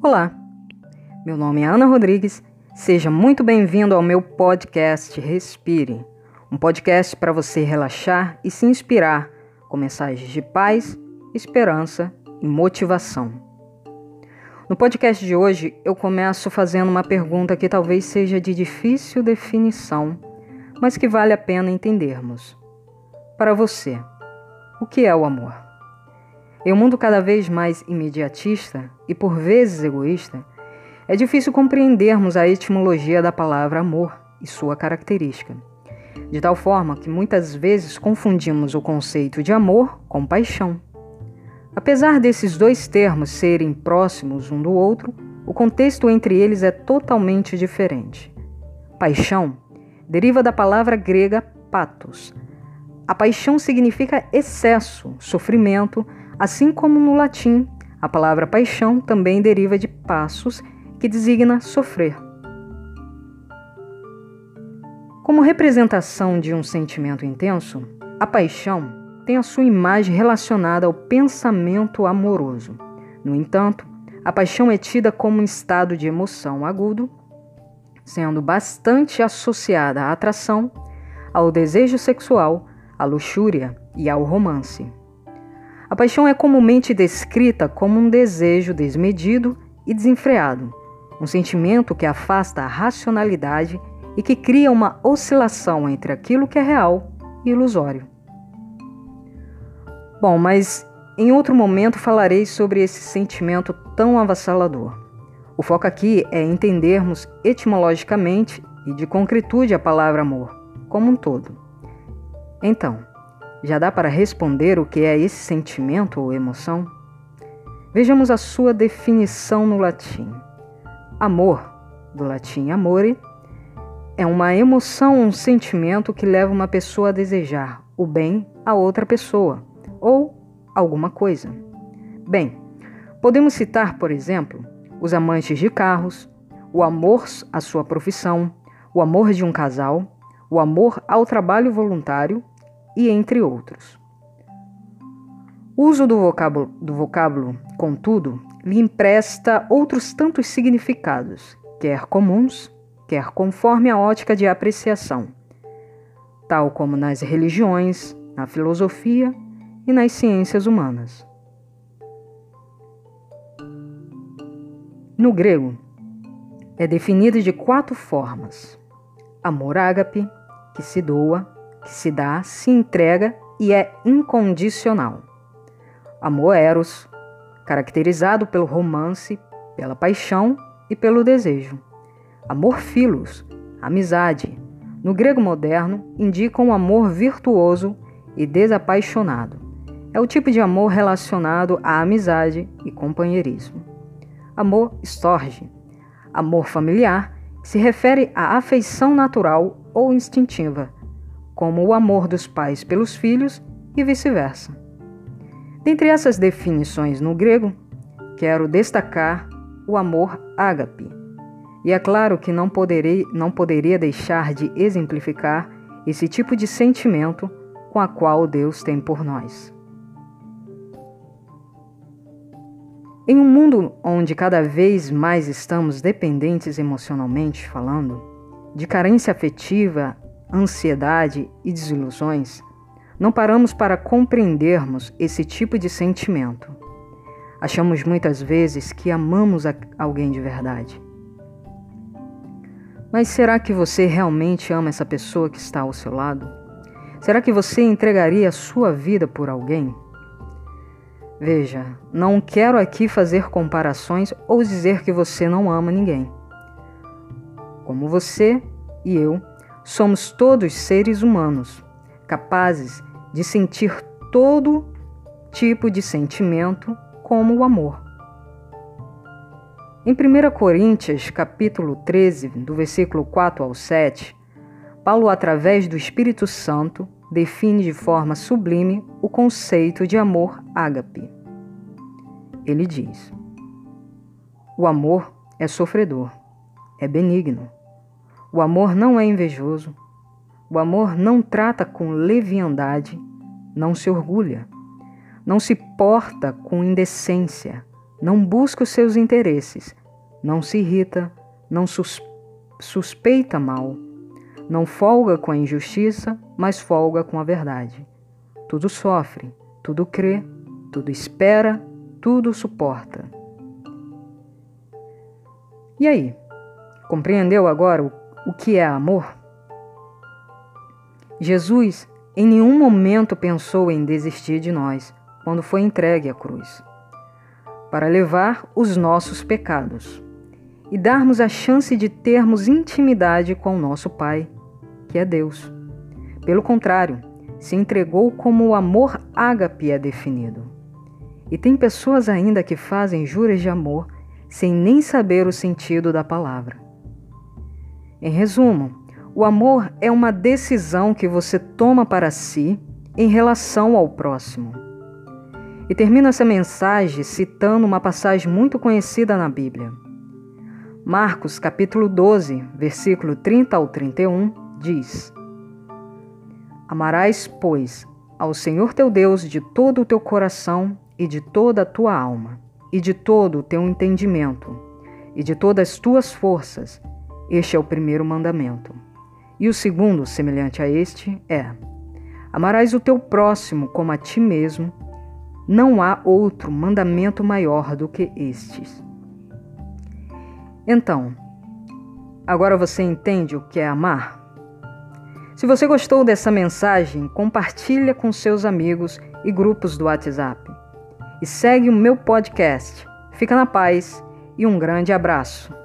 Olá, meu nome é Ana Rodrigues. Seja muito bem-vindo ao meu podcast Respire, um podcast para você relaxar e se inspirar com mensagens de paz, esperança e motivação. No podcast de hoje, eu começo fazendo uma pergunta que talvez seja de difícil definição, mas que vale a pena entendermos. Para você, o que é o amor? Em um mundo cada vez mais imediatista e por vezes egoísta, é difícil compreendermos a etimologia da palavra amor e sua característica, de tal forma que muitas vezes confundimos o conceito de amor com paixão. Apesar desses dois termos serem próximos um do outro, o contexto entre eles é totalmente diferente. Paixão deriva da palavra grega pathos. A paixão significa excesso, sofrimento, Assim como no latim, a palavra paixão também deriva de passos, que designa sofrer. Como representação de um sentimento intenso, a paixão tem a sua imagem relacionada ao pensamento amoroso. No entanto, a paixão é tida como um estado de emoção agudo, sendo bastante associada à atração, ao desejo sexual, à luxúria e ao romance. A paixão é comumente descrita como um desejo desmedido e desenfreado, um sentimento que afasta a racionalidade e que cria uma oscilação entre aquilo que é real e ilusório. Bom, mas em outro momento falarei sobre esse sentimento tão avassalador. O foco aqui é entendermos etimologicamente e de concretude a palavra amor, como um todo. Então, já dá para responder o que é esse sentimento ou emoção? Vejamos a sua definição no latim. Amor, do latim amore, é uma emoção, um sentimento que leva uma pessoa a desejar o bem a outra pessoa ou alguma coisa. Bem, podemos citar, por exemplo, os amantes de carros, o amor à sua profissão, o amor de um casal, o amor ao trabalho voluntário e entre outros. O uso do vocábulo, do vocábulo, contudo, lhe empresta outros tantos significados, quer comuns, quer conforme a ótica de apreciação, tal como nas religiões, na filosofia e nas ciências humanas. No grego, é definida de quatro formas: amor ágape, que se doa, que se dá, se entrega e é incondicional. Amor eros, caracterizado pelo romance, pela paixão e pelo desejo. Amor filos, amizade, no grego moderno indica um amor virtuoso e desapaixonado. É o tipo de amor relacionado à amizade e companheirismo. Amor storge, amor familiar, se refere à afeição natural ou instintiva, como o amor dos pais pelos filhos e vice-versa. Dentre essas definições no grego, quero destacar o amor ágape. E é claro que não, poderei, não poderia deixar de exemplificar esse tipo de sentimento com a qual Deus tem por nós. Em um mundo onde cada vez mais estamos dependentes emocionalmente falando, de carência afetiva ansiedade e desilusões, não paramos para compreendermos esse tipo de sentimento. Achamos muitas vezes que amamos alguém de verdade. Mas será que você realmente ama essa pessoa que está ao seu lado? Será que você entregaria a sua vida por alguém? Veja, não quero aqui fazer comparações ou dizer que você não ama ninguém. Como você e eu Somos todos seres humanos, capazes de sentir todo tipo de sentimento, como o amor. Em 1 Coríntios, capítulo 13, do versículo 4 ao 7, Paulo, através do Espírito Santo, define de forma sublime o conceito de amor ágape. Ele diz: O amor é sofredor, é benigno o amor não é invejoso. O amor não trata com leviandade, não se orgulha, não se porta com indecência, não busca os seus interesses, não se irrita, não sus suspeita mal, não folga com a injustiça, mas folga com a verdade. Tudo sofre, tudo crê, tudo espera, tudo suporta. E aí? Compreendeu agora o, o que é amor? Jesus em nenhum momento pensou em desistir de nós quando foi entregue à cruz para levar os nossos pecados e darmos a chance de termos intimidade com o nosso Pai, que é Deus. Pelo contrário, se entregou como o amor ágape é definido. E tem pessoas ainda que fazem juras de amor sem nem saber o sentido da palavra. Em resumo, o amor é uma decisão que você toma para si em relação ao próximo. E termino essa mensagem citando uma passagem muito conhecida na Bíblia. Marcos capítulo 12, versículo 30 ao 31 diz: Amarás, pois, ao Senhor teu Deus de todo o teu coração e de toda a tua alma, e de todo o teu entendimento, e de todas as tuas forças. Este é o primeiro mandamento. E o segundo, semelhante a este, é: Amarás o teu próximo como a ti mesmo. Não há outro mandamento maior do que estes. Então, agora você entende o que é amar? Se você gostou dessa mensagem, compartilha com seus amigos e grupos do WhatsApp. E segue o meu podcast. Fica na paz e um grande abraço.